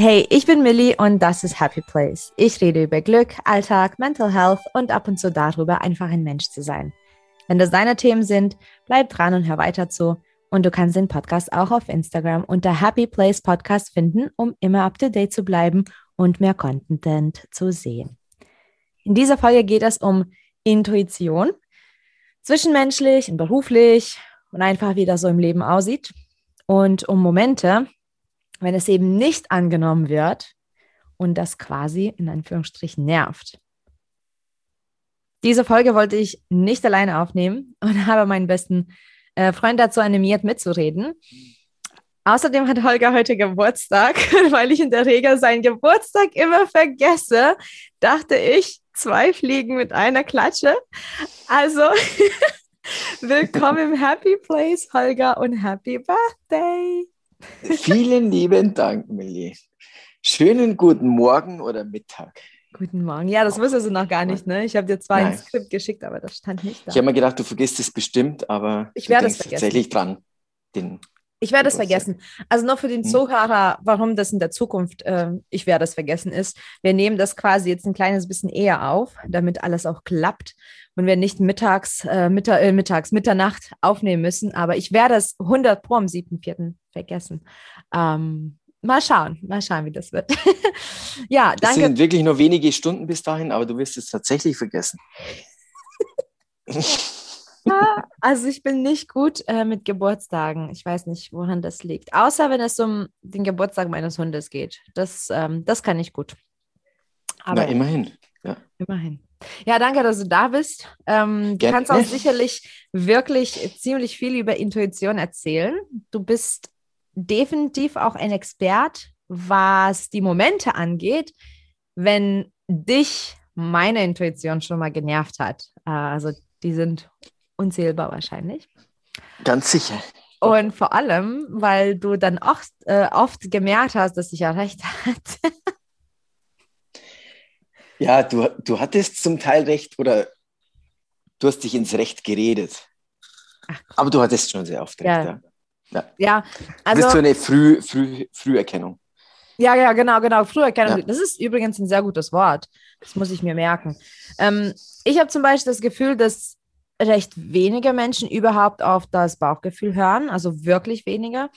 Hey, ich bin Millie und das ist Happy Place. Ich rede über Glück, Alltag, Mental Health und ab und zu darüber, einfach ein Mensch zu sein. Wenn das deine Themen sind, bleib dran und hör weiter zu. Und du kannst den Podcast auch auf Instagram unter Happy Place Podcast finden, um immer up to date zu bleiben und mehr Content zu sehen. In dieser Folge geht es um Intuition, zwischenmenschlich und beruflich und einfach wie das so im Leben aussieht und um Momente, wenn es eben nicht angenommen wird und das quasi in Anführungsstrichen nervt. Diese Folge wollte ich nicht alleine aufnehmen und habe meinen besten äh, Freund dazu animiert, mitzureden. Außerdem hat Holger heute Geburtstag, weil ich in der Regel seinen Geburtstag immer vergesse, dachte ich, zwei Fliegen mit einer Klatsche. Also willkommen im Happy Place, Holger, und Happy Birthday. Vielen lieben Dank, Millie. Schönen guten Morgen oder Mittag. Guten Morgen. Ja, das wusstest du noch gar nicht, ne? Ich habe dir zwar Nein. ein Skript geschickt, aber das stand nicht da. Ich habe mir gedacht, du vergisst es bestimmt, aber ich werde es vergessen. tatsächlich dran. Den ich werde es vergessen. Also nur für den hm. Zuhörer, warum das in der Zukunft, äh, ich werde es vergessen ist. Wir nehmen das quasi jetzt ein kleines bisschen eher auf, damit alles auch klappt und wir nicht mittags, äh, Mittag, äh, mittags, Mitternacht aufnehmen müssen. Aber ich werde es 100 pro am 7.4. vergessen. Ähm, mal schauen, mal schauen, wie das wird. ja, danke. Es sind wirklich nur wenige Stunden bis dahin, aber du wirst es tatsächlich vergessen. also ich bin nicht gut äh, mit Geburtstagen. Ich weiß nicht, woran das liegt. Außer wenn es um den Geburtstag meines Hundes geht. Das, ähm, das kann ich gut. Aber Na, immerhin. Ja. Immerhin. Ja, danke, dass du da bist. Ähm, du kannst auch sicherlich wirklich ziemlich viel über Intuition erzählen. Du bist definitiv auch ein Expert, was die Momente angeht, wenn dich meine Intuition schon mal genervt hat. Äh, also die sind unzählbar wahrscheinlich. Ganz sicher. Und vor allem, weil du dann oft, äh, oft gemerkt hast, dass ich ja recht hatte. ja, du, du hattest zum Teil recht oder du hast dich ins Recht geredet. Ach, Aber du hattest schon sehr oft recht. Ja, ja. ja. ja also. Das ist so eine Früh, Früh, Früherkennung. Ja, ja, genau, genau. Früherkennung. Ja. Das ist übrigens ein sehr gutes Wort. Das muss ich mir merken. Ähm, ich habe zum Beispiel das Gefühl, dass recht wenige Menschen überhaupt auf das Bauchgefühl hören, also wirklich wenige.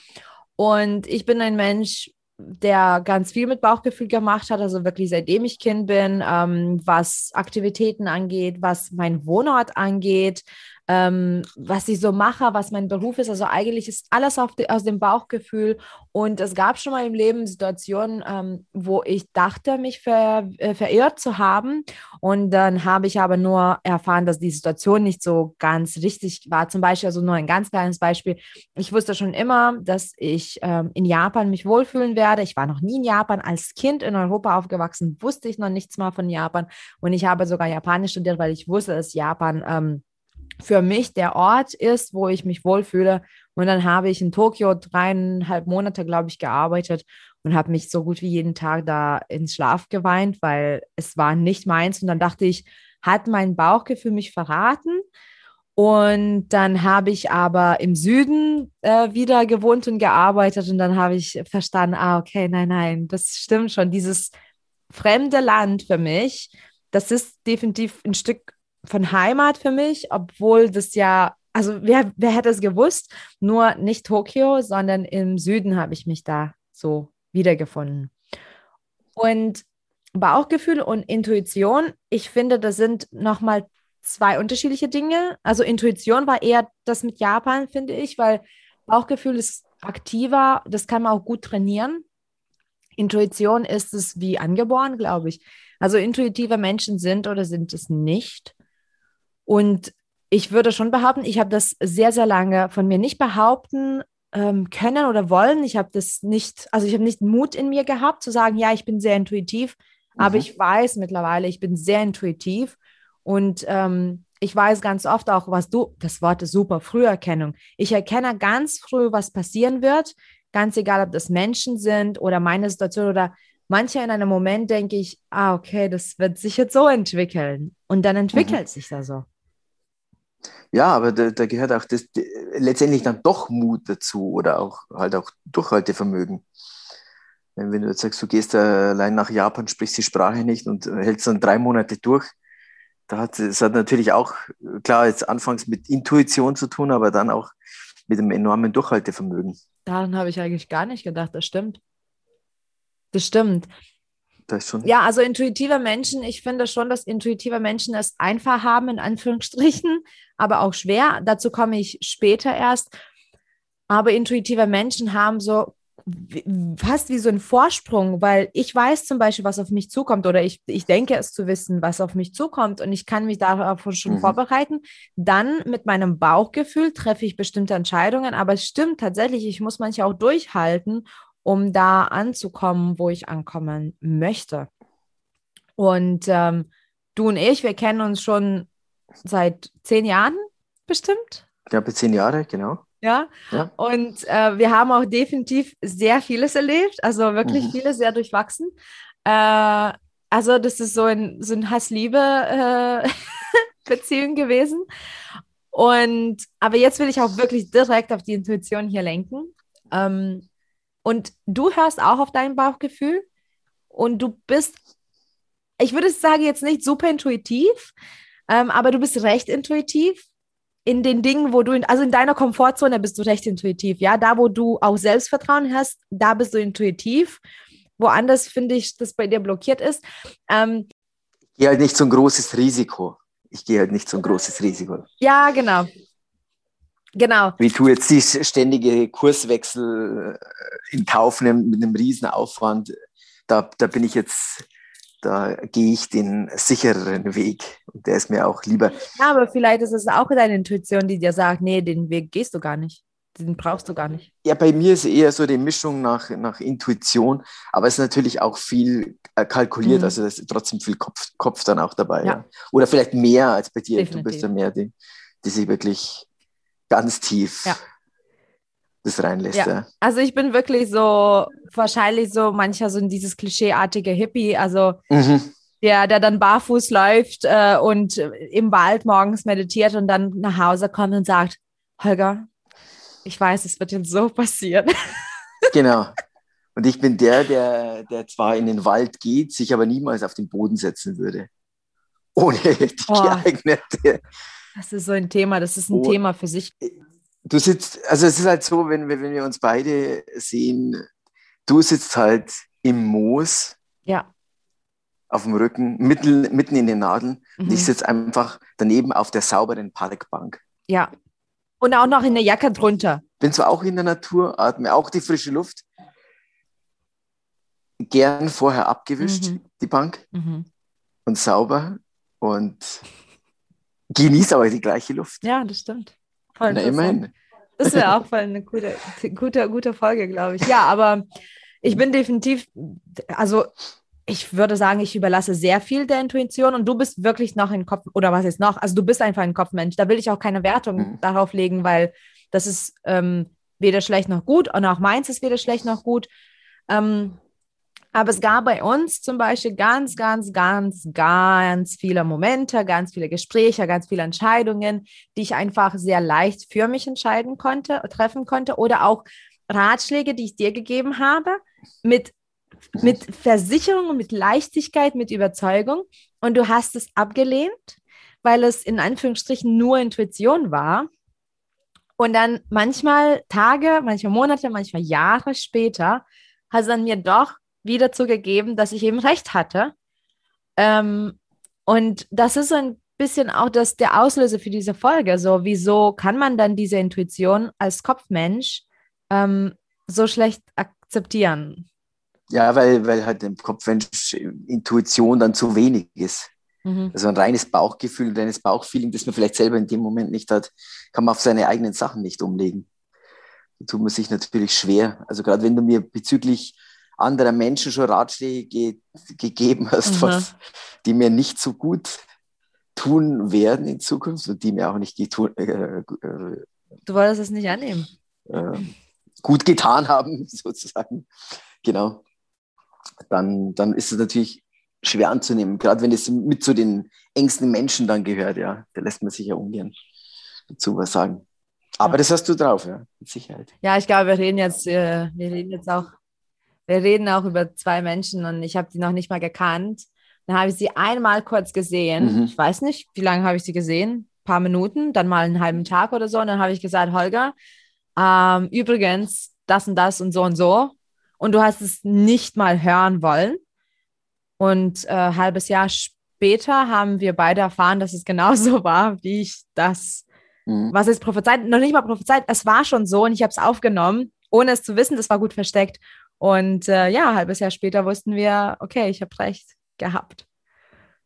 Und ich bin ein Mensch, der ganz viel mit Bauchgefühl gemacht hat, also wirklich seitdem ich Kind bin, ähm, was Aktivitäten angeht, was mein Wohnort angeht, ähm, was ich so mache, was mein Beruf ist. Also eigentlich ist alles die, aus dem Bauchgefühl. Und es gab schon mal im Leben Situationen, ähm, wo ich dachte, mich ver, äh, verirrt zu haben. Und dann habe ich aber nur erfahren, dass die Situation nicht so ganz richtig war. Zum Beispiel, also nur ein ganz kleines Beispiel. Ich wusste schon immer, dass ich ähm, in Japan mich wohlfühlen werde. Ich war noch nie in Japan. Als Kind in Europa aufgewachsen, wusste ich noch nichts mal von Japan. Und ich habe sogar Japanisch studiert, weil ich wusste, dass Japan ähm, für mich der Ort ist, wo ich mich wohlfühle. Und dann habe ich in Tokio dreieinhalb Monate, glaube ich, gearbeitet und habe mich so gut wie jeden Tag da ins Schlaf geweint, weil es war nicht meins. Und dann dachte ich, hat mein Bauchgefühl mich verraten? Und dann habe ich aber im Süden äh, wieder gewohnt und gearbeitet und dann habe ich verstanden, ah, okay, nein, nein, das stimmt schon. Dieses fremde Land für mich, das ist definitiv ein Stück von Heimat für mich, obwohl das ja, also wer, wer hätte es gewusst, nur nicht Tokio, sondern im Süden habe ich mich da so wiedergefunden. Und Bauchgefühl und Intuition, ich finde, das sind nochmal zwei unterschiedliche Dinge. Also Intuition war eher das mit Japan, finde ich, weil Bauchgefühl ist aktiver, das kann man auch gut trainieren. Intuition ist es wie angeboren, glaube ich. Also intuitive Menschen sind oder sind es nicht. Und ich würde schon behaupten, ich habe das sehr, sehr lange von mir nicht behaupten ähm, können oder wollen. Ich habe das nicht, also ich habe nicht Mut in mir gehabt zu sagen, ja, ich bin sehr intuitiv, mhm. aber ich weiß mittlerweile, ich bin sehr intuitiv und ähm, ich weiß ganz oft auch, was du, das Wort ist super, Früherkennung. Ich erkenne ganz früh, was passieren wird, ganz egal, ob das Menschen sind oder meine Situation oder manche in einem Moment denke ich, ah, okay, das wird sich jetzt so entwickeln. Und dann entwickelt mhm. sich da so. Ja, aber da, da gehört auch das, die, letztendlich dann doch Mut dazu oder auch halt auch Durchhaltevermögen. Wenn, wenn du jetzt sagst, du gehst allein nach Japan, sprichst die Sprache nicht und hältst dann drei Monate durch, da hat es hat natürlich auch, klar, jetzt anfangs mit Intuition zu tun, aber dann auch mit einem enormen Durchhaltevermögen. Daran habe ich eigentlich gar nicht gedacht, das stimmt. Das stimmt. Ja, also intuitive Menschen, ich finde schon, dass intuitive Menschen es einfach haben, in Anführungsstrichen, aber auch schwer. Dazu komme ich später erst. Aber intuitive Menschen haben so fast wie so ein Vorsprung, weil ich weiß zum Beispiel, was auf mich zukommt oder ich, ich denke es zu wissen, was auf mich zukommt und ich kann mich darauf schon mhm. vorbereiten. Dann mit meinem Bauchgefühl treffe ich bestimmte Entscheidungen, aber es stimmt tatsächlich, ich muss manche auch durchhalten, um da anzukommen, wo ich ankommen möchte. Und ähm, du und ich, wir kennen uns schon seit zehn Jahren bestimmt. Ja, bis zehn Jahre, genau. Ja. ja. Und äh, wir haben auch definitiv sehr vieles erlebt, also wirklich mhm. vieles sehr durchwachsen. Äh, also, das ist so ein, so ein Hass-Liebe-Beziehung äh, gewesen. Und aber jetzt will ich auch wirklich direkt auf die Intuition hier lenken. Ähm, und du hörst auch auf dein Bauchgefühl und du bist, ich würde sagen, jetzt nicht super intuitiv, ähm, aber du bist recht intuitiv in den Dingen, wo du, in, also in deiner Komfortzone bist du recht intuitiv, ja, da wo du auch Selbstvertrauen hast, da bist du intuitiv. Woanders finde ich, dass bei dir blockiert ist. Ähm, ich gehe halt nicht so ein großes Risiko. Ich gehe halt nicht so ein großes Risiko. Ja, genau. Genau. Wie du jetzt die ständige Kurswechsel äh, in Kauf nimmst mit einem riesen Aufwand, da, da bin ich jetzt da gehe ich den sichereren Weg und der ist mir auch lieber. Ja, aber vielleicht ist es auch deine Intuition, die dir sagt, nee, den Weg gehst du gar nicht. Den brauchst du gar nicht. Ja, bei mir ist eher so die Mischung nach, nach Intuition, aber es ist natürlich auch viel äh, kalkuliert, mhm. also ist trotzdem viel Kopf, Kopf dann auch dabei. Ja. Ja. Oder vielleicht mehr als bei dir. Definitiv. Du bist ja mehr die, die sich wirklich ganz tief ja das reinlässt. Ja. ja. Also ich bin wirklich so, wahrscheinlich so mancher so in dieses klischeeartige Hippie, also mhm. der, der dann barfuß läuft äh, und im Wald morgens meditiert und dann nach Hause kommt und sagt, Holger, ich weiß, es wird jetzt so passieren. Genau. Und ich bin der, der, der zwar in den Wald geht, sich aber niemals auf den Boden setzen würde. Ohne die oh. geeignete. Das ist so ein Thema, das ist ein oh. Thema für sich. Äh, du sitzt, also es ist halt so, wenn wir, wenn wir uns beide sehen, du sitzt halt im Moos. Ja. Auf dem Rücken, mitten, mitten in den Nadeln. Mhm. Und ich sitze einfach daneben auf der sauberen Parkbank. Ja. Und auch noch in der Jacke drunter. Bin zwar auch in der Natur, atme auch die frische Luft. Gern vorher abgewischt, mhm. die Bank. Mhm. Und sauber. Und genieße aber die gleiche Luft. Ja, das stimmt. Voll Na, immerhin. Das wäre auch voll eine gute, gute, gute Folge, glaube ich. Ja, aber ich bin definitiv, also ich würde sagen, ich überlasse sehr viel der Intuition und du bist wirklich noch ein Kopf, oder was ist noch? Also du bist einfach ein Kopfmensch. Da will ich auch keine Wertung mhm. darauf legen, weil das ist ähm, weder schlecht noch gut und auch meins ist weder schlecht noch gut. Ähm, aber es gab bei uns zum Beispiel ganz, ganz, ganz, ganz viele Momente, ganz viele Gespräche, ganz viele Entscheidungen, die ich einfach sehr leicht für mich entscheiden konnte, treffen konnte oder auch Ratschläge, die ich dir gegeben habe, mit, mit Versicherung, mit Leichtigkeit, mit Überzeugung. Und du hast es abgelehnt, weil es in Anführungsstrichen nur Intuition war. Und dann manchmal Tage, manchmal Monate, manchmal Jahre später hast du dann mir doch wieder zugegeben, dass ich eben recht hatte. Ähm, und das ist so ein bisschen auch das, der Auslöser für diese Folge. So, wieso kann man dann diese Intuition als Kopfmensch ähm, so schlecht akzeptieren? Ja, weil, weil halt im Kopfmensch Intuition dann zu wenig ist. Mhm. Also ein reines Bauchgefühl, ein reines Bauchfeeling, das man vielleicht selber in dem Moment nicht hat, kann man auf seine eigenen Sachen nicht umlegen. Da tut man sich natürlich schwer. Also gerade wenn du mir bezüglich anderer Menschen schon Ratschläge ge gegeben hast, mhm. was, die mir nicht so gut tun werden in Zukunft und die mir auch nicht getun, äh, äh, Du wolltest es nicht annehmen. Äh, gut getan haben, sozusagen. Genau. Dann, dann ist es natürlich schwer anzunehmen, gerade wenn es mit zu den engsten Menschen dann gehört, ja. Da lässt man sich ja ungern dazu was sagen. Aber ja. das hast du drauf, ja, mit Sicherheit. Ja, ich glaube, wir reden jetzt, äh, wir reden jetzt auch wir reden auch über zwei Menschen und ich habe die noch nicht mal gekannt. Dann habe ich sie einmal kurz gesehen. Mhm. Ich weiß nicht, wie lange habe ich sie gesehen? Ein paar Minuten, dann mal einen halben Tag oder so. Und dann habe ich gesagt, Holger, ähm, übrigens, das und das und so und so. Und du hast es nicht mal hören wollen. Und äh, ein halbes Jahr später haben wir beide erfahren, dass es genauso war, wie ich das, mhm. was ist prophezeit, noch nicht mal prophezeit, es war schon so und ich habe es aufgenommen, ohne es zu wissen, das war gut versteckt. Und äh, ja, ein halbes Jahr später wussten wir, okay, ich habe recht gehabt.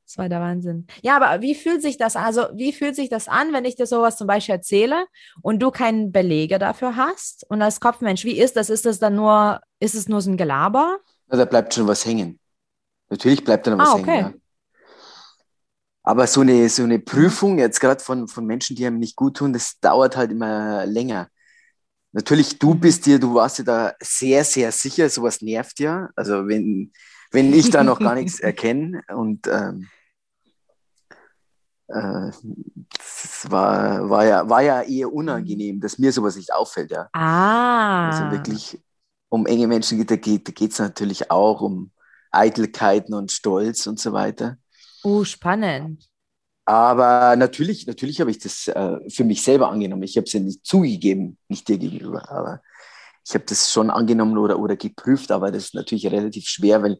Das war der Wahnsinn. Ja, aber wie fühlt sich das an? Also, wie fühlt sich das an, wenn ich dir sowas zum Beispiel erzähle und du keinen Belege dafür hast? Und als Kopfmensch, wie ist das? Ist das dann nur, ist es nur so ein Gelaber? Ja, da bleibt schon was hängen. Natürlich bleibt da noch was ah, okay. hängen. Ja. Aber so eine, so eine Prüfung, jetzt gerade von, von Menschen, die einem nicht gut tun, das dauert halt immer länger. Natürlich, du bist dir, du warst dir da sehr, sehr sicher, sowas nervt ja. Also wenn, wenn ich da noch gar nichts erkenne und ähm, äh, das war, war, ja, war ja eher unangenehm, dass mir sowas nicht auffällt, ja. Ah. Also wirklich um enge Menschen geht, da geht es natürlich auch um Eitelkeiten und Stolz und so weiter. Oh, spannend. Aber natürlich, natürlich habe ich das äh, für mich selber angenommen. Ich habe es ja nicht zugegeben, nicht dir gegenüber, aber ich habe das schon angenommen oder, oder geprüft, aber das ist natürlich relativ schwer, weil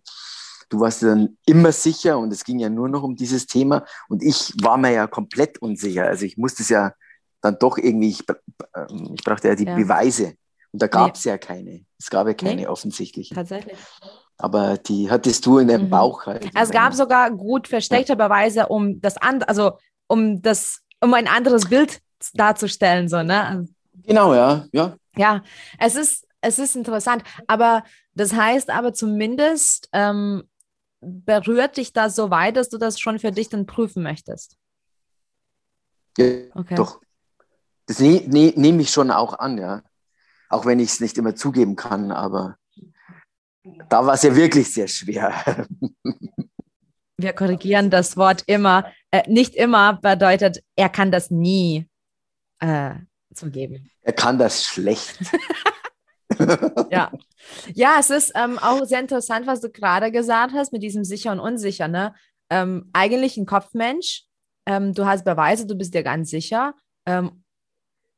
du warst dann immer sicher und es ging ja nur noch um dieses Thema und ich war mir ja komplett unsicher. Also ich musste es ja dann doch irgendwie, ich, ähm, ich brauchte ja die ja. Beweise und da gab es nee. ja keine. Es gab ja keine nee. offensichtlich. Tatsächlich. Aber die hattest du in deinem mhm. Bauch halt. Es gab sogar gut versteckte. Beweise, um das an, also um das, um ein anderes Bild darzustellen, so, ne? Genau, ja, ja. Ja, es ist, es ist interessant. Aber das heißt aber zumindest, ähm, berührt dich das so weit, dass du das schon für dich dann prüfen möchtest? Ja, okay. doch. Das ne, ne, nehme ich schon auch an, ja. Auch wenn ich es nicht immer zugeben kann, aber da war es ja wirklich sehr schwer. Wir korrigieren das Wort immer. Äh, nicht immer bedeutet, er kann das nie äh, zugeben. Er kann das schlecht. ja. ja, es ist ähm, auch sehr interessant, was du gerade gesagt hast mit diesem sicher und unsicher. Ne? Ähm, eigentlich ein Kopfmensch. Ähm, du hast Beweise, du bist dir ganz sicher. Ähm,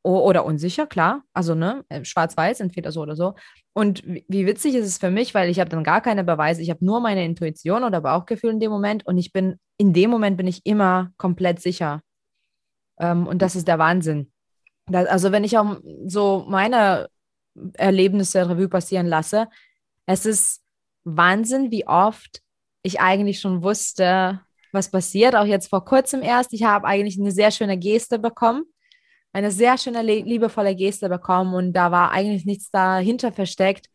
oder unsicher, klar. Also, ne, äh, schwarz-weiß, entweder so oder so. Und wie witzig ist es für mich, weil ich habe dann gar keine Beweise. Ich habe nur meine Intuition oder Bauchgefühl in dem Moment und ich bin, in dem Moment bin ich immer komplett sicher. Ähm, und das ist der Wahnsinn. Das, also, wenn ich auch so meine Erlebnisse Revue passieren lasse. Es ist Wahnsinn, wie oft ich eigentlich schon wusste, was passiert. Auch jetzt vor kurzem erst. Ich habe eigentlich eine sehr schöne Geste bekommen. Eine sehr schöne, liebevolle Geste bekommen und da war eigentlich nichts dahinter versteckt.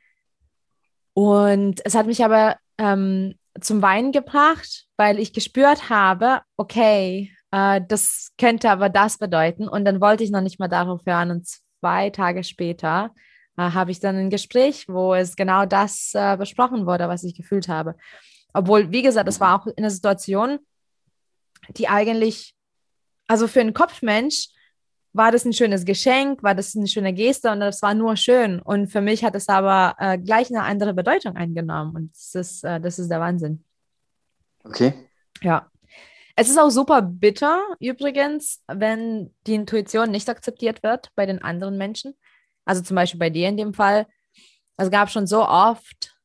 Und es hat mich aber ähm, zum Weinen gebracht, weil ich gespürt habe, okay, äh, das könnte aber das bedeuten. Und dann wollte ich noch nicht mal darauf hören. Und zwei Tage später äh, habe ich dann ein Gespräch, wo es genau das äh, besprochen wurde, was ich gefühlt habe. Obwohl, wie gesagt, es war auch eine Situation, die eigentlich, also für einen Kopfmensch war das ein schönes Geschenk, war das eine schöne Geste und das war nur schön. Und für mich hat es aber äh, gleich eine andere Bedeutung eingenommen und das ist, äh, das ist der Wahnsinn. Okay. Ja. Es ist auch super bitter, übrigens, wenn die Intuition nicht akzeptiert wird bei den anderen Menschen. Also zum Beispiel bei dir in dem Fall. Es gab schon so oft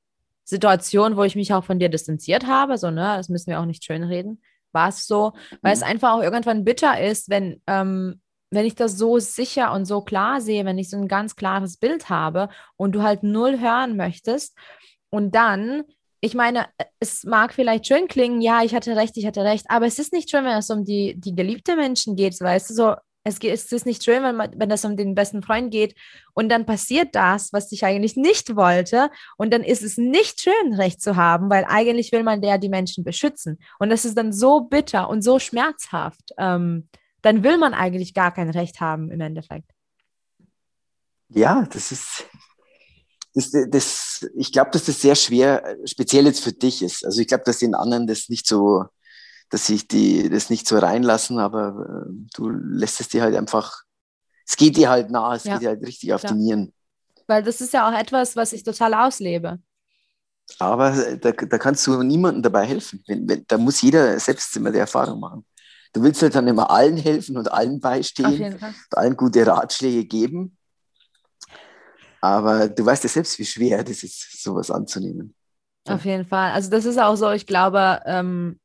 Situationen, wo ich mich auch von dir distanziert habe. So, ne, das müssen wir auch nicht schönreden. War es so, weil mhm. es einfach auch irgendwann bitter ist, wenn, ähm, wenn ich das so sicher und so klar sehe, wenn ich so ein ganz klares Bild habe und du halt null hören möchtest und dann ich meine, es mag vielleicht schön klingen, ja, ich hatte recht, ich hatte recht, aber es ist nicht schön, wenn es um die, die geliebte Menschen geht, weißt du, so, es, es ist nicht schön, wenn, man, wenn es um den besten Freund geht und dann passiert das, was ich eigentlich nicht wollte und dann ist es nicht schön, Recht zu haben, weil eigentlich will man ja die Menschen beschützen und das ist dann so bitter und so schmerzhaft. Ähm, dann will man eigentlich gar kein Recht haben im Endeffekt. Ja, das ist, das, das, ich glaube, dass das sehr schwer, speziell jetzt für dich ist. Also ich glaube, dass den anderen das nicht so dass sich die das nicht so reinlassen, aber äh, du lässt es dir halt einfach, es geht dir halt nah, es ja. geht dir halt richtig auf Klar. die Nieren. Weil das ist ja auch etwas, was ich total auslebe. Aber da, da kannst du niemandem dabei helfen. Wenn, wenn, da muss jeder selbst immer die Erfahrung machen. Du willst halt dann immer allen helfen und allen beistehen und allen gute Ratschläge geben. Aber du weißt ja selbst, wie schwer das ist, sowas anzunehmen. Auf jeden Fall. Also das ist auch so, ich glaube, ähm,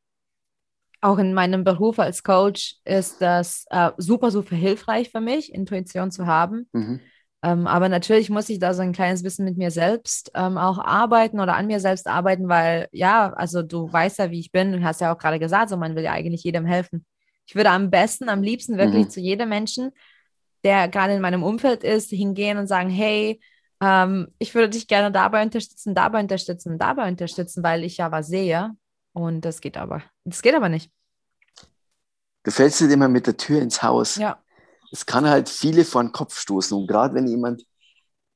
auch in meinem Beruf als Coach ist das äh, super, super hilfreich für mich, Intuition zu haben. Mhm. Ähm, aber natürlich muss ich da so ein kleines bisschen mit mir selbst ähm, auch arbeiten oder an mir selbst arbeiten, weil ja, also du weißt ja, wie ich bin und hast ja auch gerade gesagt, so man will ja eigentlich jedem helfen. Ich würde am besten, am liebsten wirklich mhm. zu jedem Menschen, der gerade in meinem Umfeld ist, hingehen und sagen, hey, ähm, ich würde dich gerne dabei unterstützen, dabei unterstützen, dabei unterstützen, weil ich ja was sehe. Und das geht aber. Das geht aber nicht. Du fällst dir immer mit der Tür ins Haus. Ja es kann halt viele vor den Kopf stoßen. Und gerade wenn jemand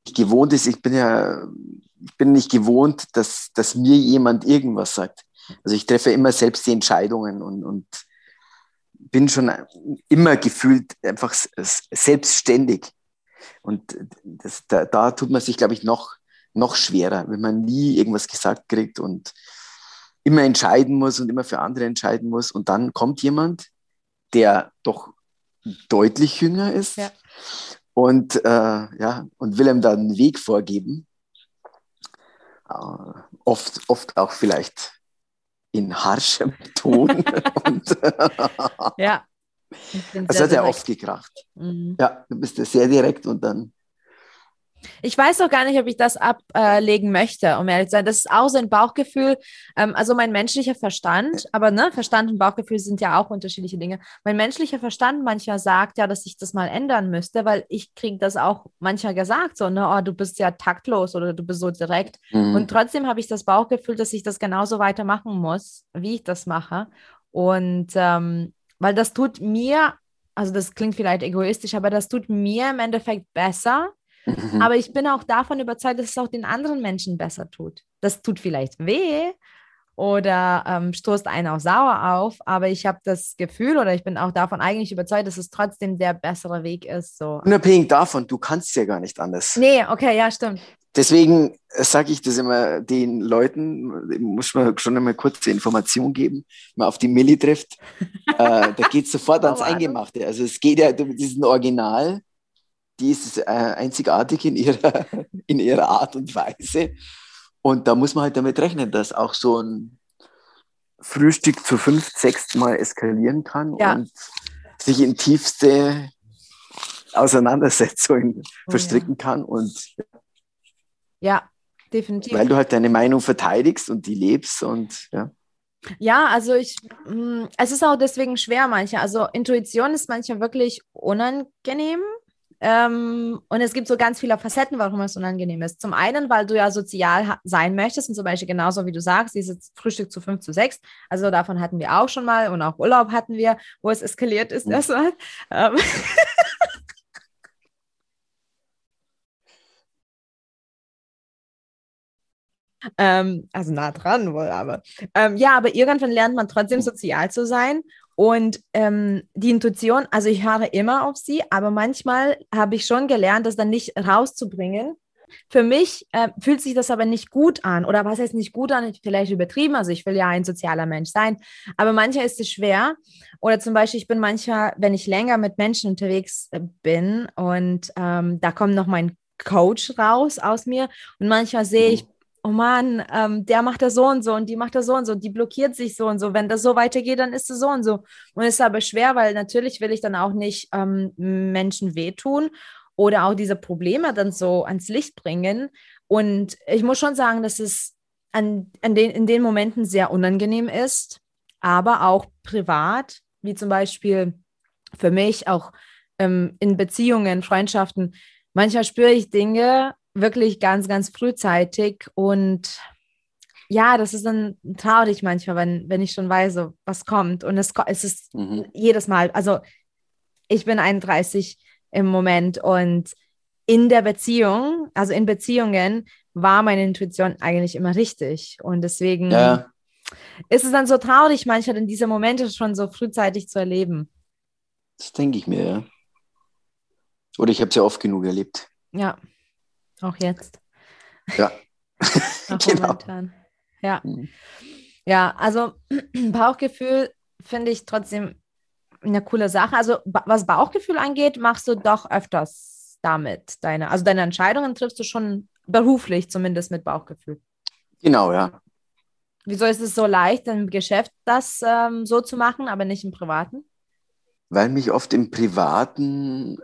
gewohnt ist, ich bin ja, ich bin nicht gewohnt, dass, dass mir jemand irgendwas sagt. Also ich treffe immer selbst die Entscheidungen und, und bin schon immer gefühlt einfach selbstständig. Und das, da, da tut man sich, glaube ich, noch, noch schwerer, wenn man nie irgendwas gesagt kriegt und immer entscheiden muss und immer für andere entscheiden muss. Und dann kommt jemand, der doch deutlich jünger ist ja. und, äh, ja, und will ihm da einen Weg vorgeben. Uh, oft, oft auch vielleicht in harschem Ton. und, ja. Das hat er oft gekracht. Mhm. Ja, du bist sehr direkt und dann ich weiß auch gar nicht, ob ich das ablegen möchte, um ehrlich zu sein. Das ist auch so ein Bauchgefühl. Ähm, also mein menschlicher Verstand, aber ne, Verstand und Bauchgefühl sind ja auch unterschiedliche Dinge. Mein menschlicher Verstand manchmal sagt ja, dass ich das mal ändern müsste, weil ich kriege das auch manchmal gesagt, so, ne, oh, du bist ja taktlos oder du bist so direkt. Mhm. Und trotzdem habe ich das Bauchgefühl, dass ich das genauso weitermachen muss, wie ich das mache. Und ähm, weil das tut mir, also das klingt vielleicht egoistisch, aber das tut mir im Endeffekt besser, Mhm. Aber ich bin auch davon überzeugt, dass es auch den anderen Menschen besser tut. Das tut vielleicht weh oder ähm, stoßt einen auch sauer auf, aber ich habe das Gefühl oder ich bin auch davon eigentlich überzeugt, dass es trotzdem der bessere Weg ist. So. Unabhängig davon, du kannst ja gar nicht anders. Nee, okay, ja, stimmt. Deswegen sage ich das immer den Leuten, muss man schon einmal kurze Information geben, wenn man auf die Milli trifft, äh, da geht es sofort ans Eingemachte. Also es geht ja, um diesen Original, die ist äh, einzigartig in ihrer, in ihrer Art und Weise. Und da muss man halt damit rechnen, dass auch so ein Frühstück zu fünf, sechs Mal eskalieren kann ja. und sich in tiefste Auseinandersetzungen oh, verstricken ja. kann. Und ja, definitiv. Weil du halt deine Meinung verteidigst und die lebst und ja. Ja, also ich, mm, es ist auch deswegen schwer manchmal. Also Intuition ist manchmal wirklich unangenehm, ähm, und es gibt so ganz viele Facetten, warum es unangenehm ist. Zum einen, weil du ja sozial sein möchtest und zum Beispiel genauso wie du sagst, dieses Frühstück zu 5 zu 6. Also davon hatten wir auch schon mal und auch Urlaub hatten wir, wo es eskaliert ist mhm. erstmal. Ähm. ähm, also nah dran wohl, aber. Ähm, ja, aber irgendwann lernt man trotzdem sozial zu sein und ähm, die Intuition, also ich höre immer auf sie, aber manchmal habe ich schon gelernt, das dann nicht rauszubringen. Für mich äh, fühlt sich das aber nicht gut an. Oder was heißt nicht gut an? Vielleicht übertrieben. Also ich will ja ein sozialer Mensch sein. Aber manchmal ist es schwer. Oder zum Beispiel, ich bin manchmal, wenn ich länger mit Menschen unterwegs äh, bin und ähm, da kommt noch mein Coach raus aus mir und manchmal sehe ich, oh Mann, ähm, der macht das so und so und die macht das so und so, die blockiert sich so und so. Wenn das so weitergeht, dann ist es so und so. Und es ist aber schwer, weil natürlich will ich dann auch nicht ähm, Menschen wehtun oder auch diese Probleme dann so ans Licht bringen. Und ich muss schon sagen, dass es an, an den, in den Momenten sehr unangenehm ist, aber auch privat, wie zum Beispiel für mich auch ähm, in Beziehungen, Freundschaften. Manchmal spüre ich Dinge wirklich ganz, ganz frühzeitig und ja, das ist dann traurig manchmal, wenn, wenn ich schon weiß, was kommt. Und es, es ist mhm. jedes Mal, also ich bin 31 im Moment und in der Beziehung, also in Beziehungen, war meine Intuition eigentlich immer richtig. Und deswegen ja. ist es dann so traurig, manchmal in diese Momente schon so frühzeitig zu erleben. Das denke ich mir, ja. Oder ich habe es ja oft genug erlebt. Ja. Auch jetzt. Ja. Auch genau. momentan. Ja. Mhm. Ja, also Bauchgefühl finde ich trotzdem eine coole Sache. Also was Bauchgefühl angeht, machst du doch öfters damit deine, also deine Entscheidungen triffst du schon beruflich zumindest mit Bauchgefühl. Genau, ja. Wieso ist es so leicht, im Geschäft das ähm, so zu machen, aber nicht im Privaten? Weil mich oft im Privaten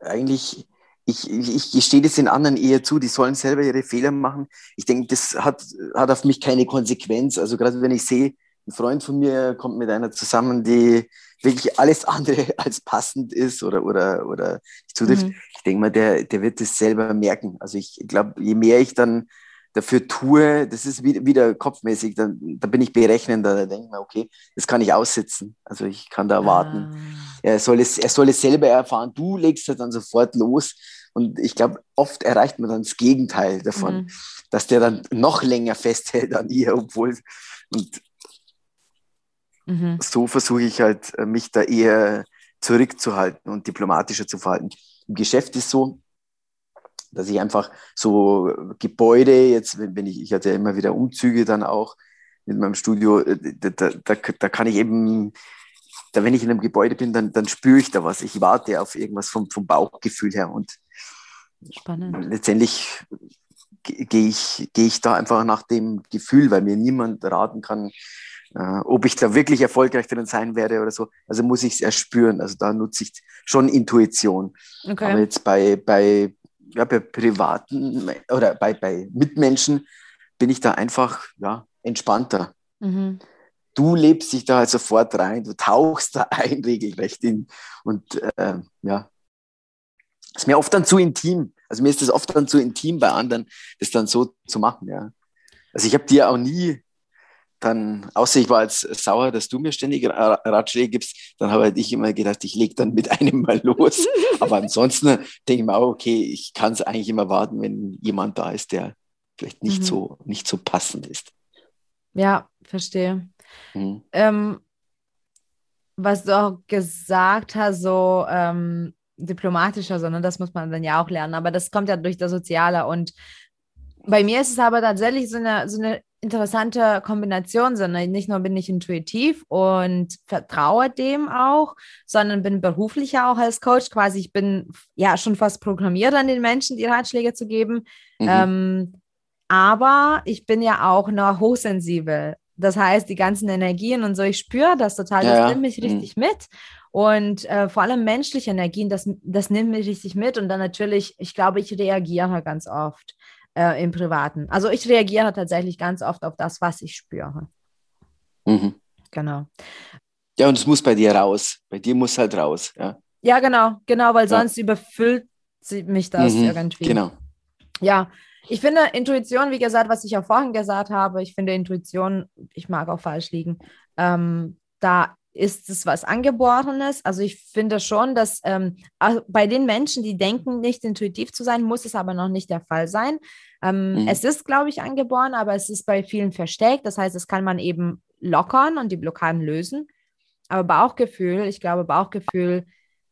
eigentlich, ich, ich, ich gestehe das den anderen eher zu, die sollen selber ihre Fehler machen. Ich denke, das hat, hat auf mich keine Konsequenz. Also gerade wenn ich sehe, ein Freund von mir kommt mit einer zusammen, die wirklich alles andere als passend ist oder, oder, oder zutrifft. Mhm. Ich denke mal, der, der wird das selber merken. Also ich glaube, je mehr ich dann dafür tue, das ist wieder, kopfmäßig, dann, da bin ich berechnender, da denke ich mir, okay, das kann ich aussitzen. Also ich kann da warten. Ah. Er, soll es, er soll es selber erfahren. Du legst es dann sofort los. Und ich glaube, oft erreicht man dann das Gegenteil davon, mhm. dass der dann noch länger festhält an ihr, obwohl. Und mhm. so versuche ich halt, mich da eher zurückzuhalten und diplomatischer zu verhalten. Im Geschäft ist so, dass ich einfach so Gebäude, jetzt, wenn ich, ich hatte ja immer wieder Umzüge dann auch mit meinem Studio, äh, da, da, da kann ich eben, da, wenn ich in einem Gebäude bin, dann, dann spüre ich da was. Ich warte auf irgendwas vom, vom Bauchgefühl her. Und Spannend. letztendlich gehe ich, gehe ich da einfach nach dem Gefühl, weil mir niemand raten kann, äh, ob ich da wirklich erfolgreich drin sein werde oder so. Also muss ich es erst spüren. Also da nutze ich schon Intuition. Okay. Aber jetzt bei, bei ja, bei privaten oder bei, bei Mitmenschen bin ich da einfach ja, entspannter. Mhm. Du lebst dich da halt sofort rein, du tauchst da ein regelrecht in. Und äh, ja, ist mir oft dann zu intim. Also mir ist das oft dann zu intim bei anderen, das dann so zu machen, ja. Also ich habe dir auch nie dann, außer ich war jetzt sauer, dass du mir ständig Ratschläge gibst, dann habe halt ich immer gedacht, ich lege dann mit einem mal los. Aber ansonsten denke ich mir auch, okay, ich kann es eigentlich immer warten, wenn jemand da ist, der vielleicht nicht, mhm. so, nicht so passend ist. Ja, verstehe. Mhm. Ähm, was du auch gesagt hast, so ähm, diplomatischer, sondern das muss man dann ja auch lernen. Aber das kommt ja durch das Soziale. Und bei mir ist es aber tatsächlich so eine, so eine interessante Kombination, sondern nicht nur bin ich intuitiv und vertraue dem auch, sondern bin beruflich ja auch als Coach quasi. Ich bin ja schon fast programmiert an den Menschen, die Ratschläge zu geben. Mhm. Ähm, aber ich bin ja auch noch hochsensibel. Das heißt, die ganzen Energien und so, ich spüre das total, das ja, nimmt mich mhm. richtig mhm. mit. Und äh, vor allem menschliche Energien, das, das nimmt mich richtig mit. Und dann natürlich, ich glaube, ich reagiere ganz oft äh, im Privaten. Also ich reagiere tatsächlich ganz oft auf das, was ich spüre. Mhm. Genau. Ja, und es muss bei dir raus. Bei dir muss halt raus. Ja, ja genau, genau, weil ja. sonst überfüllt mich das mhm. irgendwie. Genau. Ja, ich finde Intuition, wie gesagt, was ich auch vorhin gesagt habe, ich finde Intuition, ich mag auch falsch liegen, ähm, da ist es was Angeborenes. Also ich finde schon, dass ähm, bei den Menschen, die denken, nicht intuitiv zu sein, muss es aber noch nicht der Fall sein. Ähm, mhm. Es ist, glaube ich, angeboren, aber es ist bei vielen versteckt. Das heißt, es kann man eben lockern und die Blockaden lösen. Aber Bauchgefühl, ich glaube, Bauchgefühl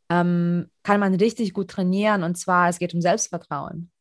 ähm, kann man richtig gut trainieren. Und zwar, es geht um Selbstvertrauen.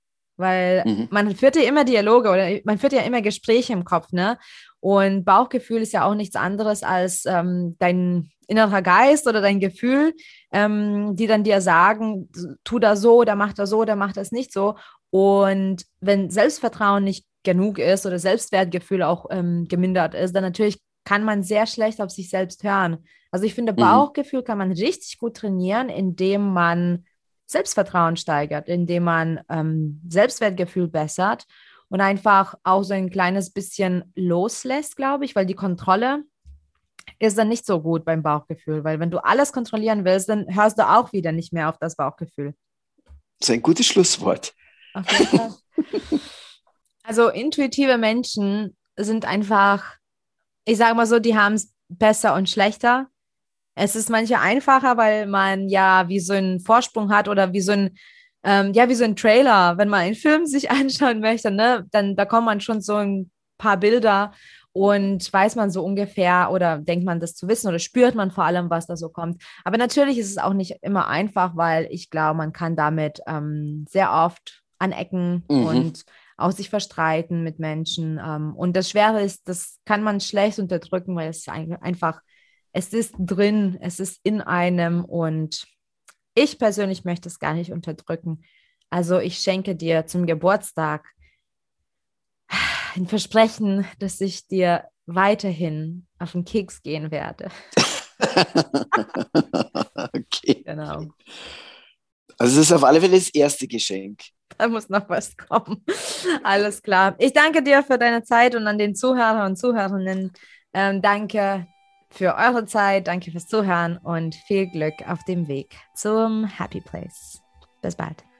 Weil mhm. man führt ja immer Dialoge oder man führt ja immer Gespräche im Kopf, ne? Und Bauchgefühl ist ja auch nichts anderes als ähm, dein innerer Geist oder dein Gefühl, ähm, die dann dir sagen, tu da so oder mach da so oder mach das nicht so. Und wenn Selbstvertrauen nicht genug ist oder Selbstwertgefühl auch ähm, gemindert ist, dann natürlich kann man sehr schlecht auf sich selbst hören. Also ich finde, mhm. Bauchgefühl kann man richtig gut trainieren, indem man Selbstvertrauen steigert, indem man ähm, Selbstwertgefühl bessert und einfach auch so ein kleines bisschen loslässt, glaube ich, weil die Kontrolle ist dann nicht so gut beim Bauchgefühl, weil wenn du alles kontrollieren willst, dann hörst du auch wieder nicht mehr auf das Bauchgefühl. Das ist ein gutes Schlusswort. also intuitive Menschen sind einfach, ich sage mal so, die haben es besser und schlechter. Es ist manchmal einfacher, weil man ja wie so einen Vorsprung hat oder wie so ein ähm, ja, wie so ein Trailer, wenn man einen Film sich anschauen möchte, ne, dann bekommt man schon so ein paar Bilder und weiß man so ungefähr oder denkt man das zu wissen oder spürt man vor allem, was da so kommt. Aber natürlich ist es auch nicht immer einfach, weil ich glaube, man kann damit ähm, sehr oft anecken mhm. und auch sich verstreiten mit Menschen. Ähm, und das Schwere ist, das kann man schlecht unterdrücken, weil es einfach, es ist drin, es ist in einem und ich persönlich möchte es gar nicht unterdrücken. Also ich schenke dir zum Geburtstag ein Versprechen, dass ich dir weiterhin auf den Keks gehen werde. okay. Genau. Also es ist auf alle Fälle das erste Geschenk. Da muss noch was kommen. Alles klar. Ich danke dir für deine Zeit und an den Zuhörer und Zuhörerinnen. Ähm, danke für eure Zeit, danke fürs Zuhören und viel Glück auf dem Weg zum Happy Place. Bis bald.